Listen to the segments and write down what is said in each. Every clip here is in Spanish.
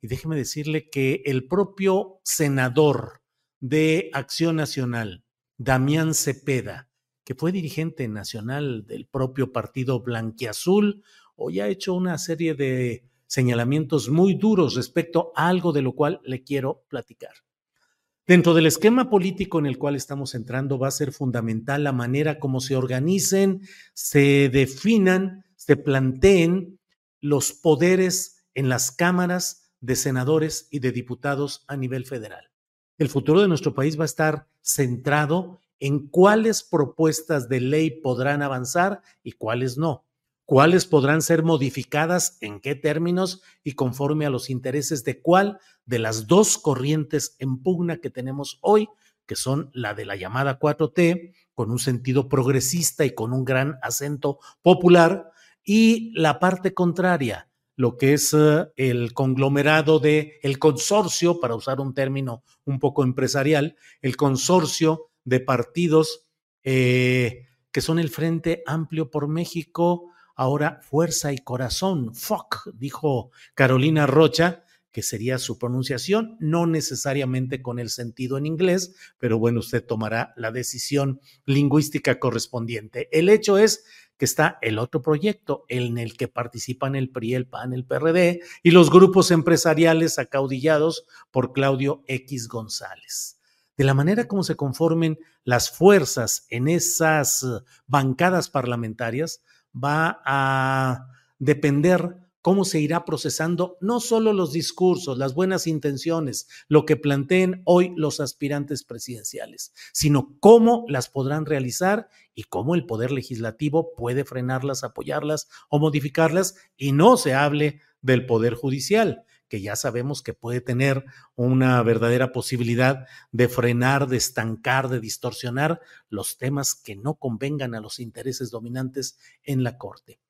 y déjeme decirle que el propio senador de Acción Nacional, Damián Cepeda, que fue dirigente nacional del propio partido Blanquiazul, hoy ha hecho una serie de señalamientos muy duros respecto a algo de lo cual le quiero platicar. Dentro del esquema político en el cual estamos entrando va a ser fundamental la manera como se organicen, se definan, se planteen los poderes en las cámaras de senadores y de diputados a nivel federal. El futuro de nuestro país va a estar centrado en cuáles propuestas de ley podrán avanzar y cuáles no, cuáles podrán ser modificadas, en qué términos y conforme a los intereses de cuál de las dos corrientes en pugna que tenemos hoy, que son la de la llamada 4T, con un sentido progresista y con un gran acento popular, y la parte contraria, lo que es uh, el conglomerado de el consorcio, para usar un término un poco empresarial, el consorcio de partidos eh, que son el Frente Amplio por México, ahora Fuerza y Corazón, FOC, dijo Carolina Rocha, que sería su pronunciación, no necesariamente con el sentido en inglés, pero bueno, usted tomará la decisión lingüística correspondiente. El hecho es que está el otro proyecto en el que participan el PRI, el PAN, el PRD y los grupos empresariales acaudillados por Claudio X González. De la manera como se conformen las fuerzas en esas bancadas parlamentarias, va a depender cómo se irá procesando no solo los discursos, las buenas intenciones, lo que planteen hoy los aspirantes presidenciales, sino cómo las podrán realizar y cómo el Poder Legislativo puede frenarlas, apoyarlas o modificarlas y no se hable del Poder Judicial que ya sabemos que puede tener una verdadera posibilidad de frenar, de estancar, de distorsionar los temas que no convengan a los intereses dominantes en la Corte.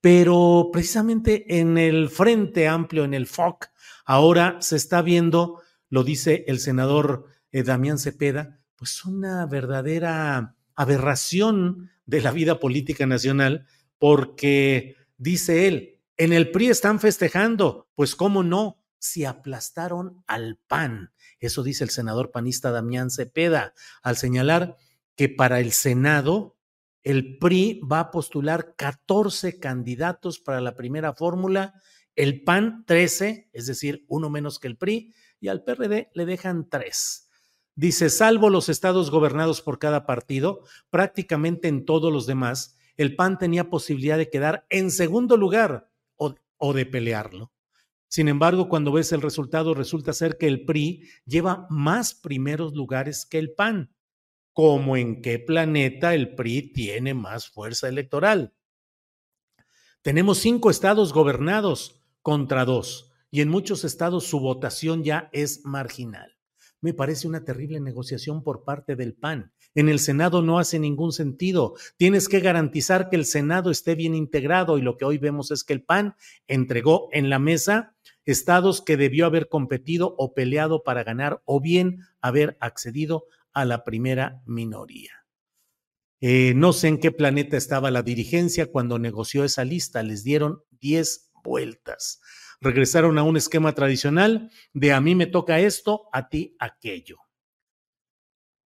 Pero precisamente en el Frente Amplio, en el FOC, ahora se está viendo, lo dice el senador eh, Damián Cepeda, pues una verdadera aberración de la vida política nacional, porque dice él, en el PRI están festejando, pues cómo no, si aplastaron al PAN. Eso dice el senador panista Damián Cepeda, al señalar que para el Senado el PRI va a postular 14 candidatos para la primera fórmula, el PAN 13, es decir, uno menos que el PRI, y al PRD le dejan tres. Dice, salvo los estados gobernados por cada partido, prácticamente en todos los demás, el PAN tenía posibilidad de quedar en segundo lugar o, de pelearlo. Sin embargo, cuando ves el resultado, resulta ser que el PRI lleva más primeros lugares que el PAN. ¿Cómo en qué planeta el PRI tiene más fuerza electoral? Tenemos cinco estados gobernados contra dos, y en muchos estados su votación ya es marginal. Me parece una terrible negociación por parte del PAN. En el Senado no hace ningún sentido. Tienes que garantizar que el Senado esté bien integrado y lo que hoy vemos es que el PAN entregó en la mesa estados que debió haber competido o peleado para ganar o bien haber accedido a la primera minoría. Eh, no sé en qué planeta estaba la dirigencia cuando negoció esa lista, les dieron 10 vueltas. regresaron a un esquema tradicional de a mí me toca esto, a ti aquello.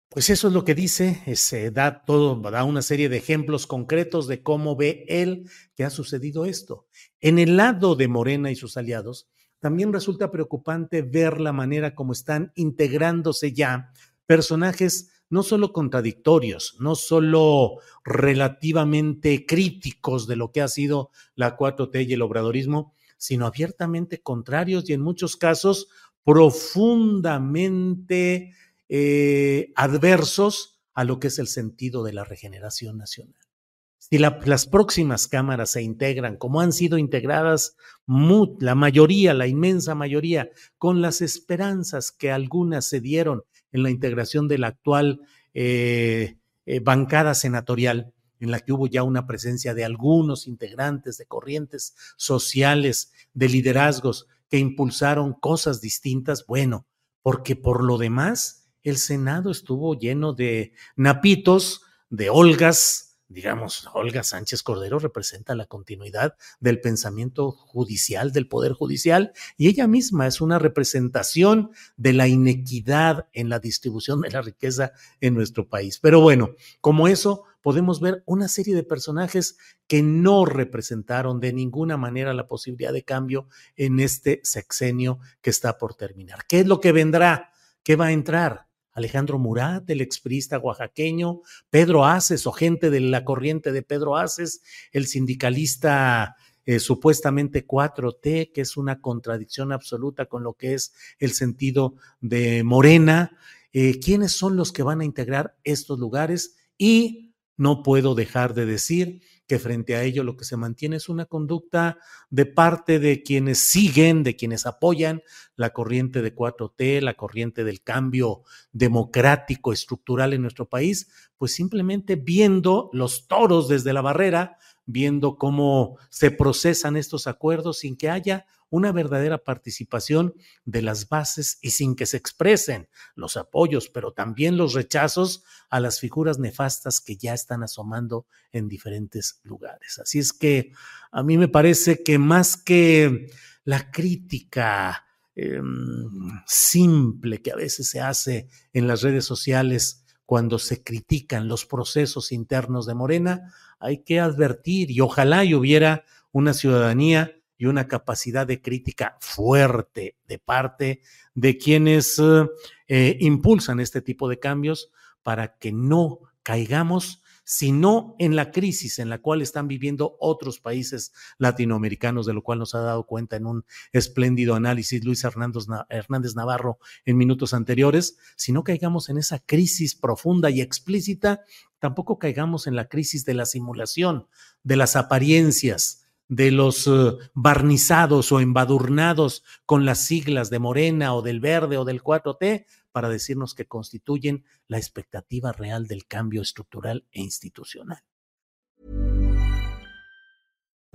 Pues eso es lo que dice, se da todo, da una serie de ejemplos concretos de cómo ve él que ha sucedido esto. En el lado de Morena y sus aliados, también resulta preocupante ver la manera como están integrándose ya personajes no solo contradictorios, no solo relativamente críticos de lo que ha sido la 4T y el obradorismo, sino abiertamente contrarios y en muchos casos profundamente eh, adversos a lo que es el sentido de la regeneración nacional. Si las próximas cámaras se integran como han sido integradas la mayoría, la inmensa mayoría, con las esperanzas que algunas se dieron en la integración de la actual eh, eh, bancada senatorial, en la que hubo ya una presencia de algunos integrantes de corrientes sociales, de liderazgos que impulsaron cosas distintas, bueno, porque por lo demás el Senado estuvo lleno de napitos, de Olgas, digamos, Olga Sánchez Cordero representa la continuidad del pensamiento judicial, del Poder Judicial, y ella misma es una representación de la inequidad en la distribución de la riqueza en nuestro país. Pero bueno, como eso, podemos ver una serie de personajes que no representaron de ninguna manera la posibilidad de cambio en este sexenio que está por terminar. ¿Qué es lo que vendrá? ¿Qué va a entrar? Alejandro Murat, el exprista oaxaqueño, Pedro Aces o gente de la corriente de Pedro Aces, el sindicalista eh, supuestamente 4T, que es una contradicción absoluta con lo que es el sentido de Morena. Eh, ¿Quiénes son los que van a integrar estos lugares? Y no puedo dejar de decir que frente a ello lo que se mantiene es una conducta de parte de quienes siguen, de quienes apoyan la corriente de 4T, la corriente del cambio democrático estructural en nuestro país, pues simplemente viendo los toros desde la barrera, viendo cómo se procesan estos acuerdos sin que haya una verdadera participación de las bases y sin que se expresen los apoyos, pero también los rechazos a las figuras nefastas que ya están asomando en diferentes lugares. Así es que a mí me parece que más que la crítica em, simple que a veces se hace en las redes sociales cuando se critican los procesos internos de Morena, hay que advertir y ojalá y hubiera una ciudadanía y una capacidad de crítica fuerte de parte de quienes eh, impulsan este tipo de cambios para que no caigamos sino en la crisis en la cual están viviendo otros países latinoamericanos, de lo cual nos ha dado cuenta en un espléndido análisis Luis Hernández Navarro en minutos anteriores, si no caigamos en esa crisis profunda y explícita, tampoco caigamos en la crisis de la simulación, de las apariencias, de los eh, barnizados o embadurnados con las siglas de Morena o del Verde o del 4T para decirnos que constituyen la expectativa real del cambio estructural e institucional.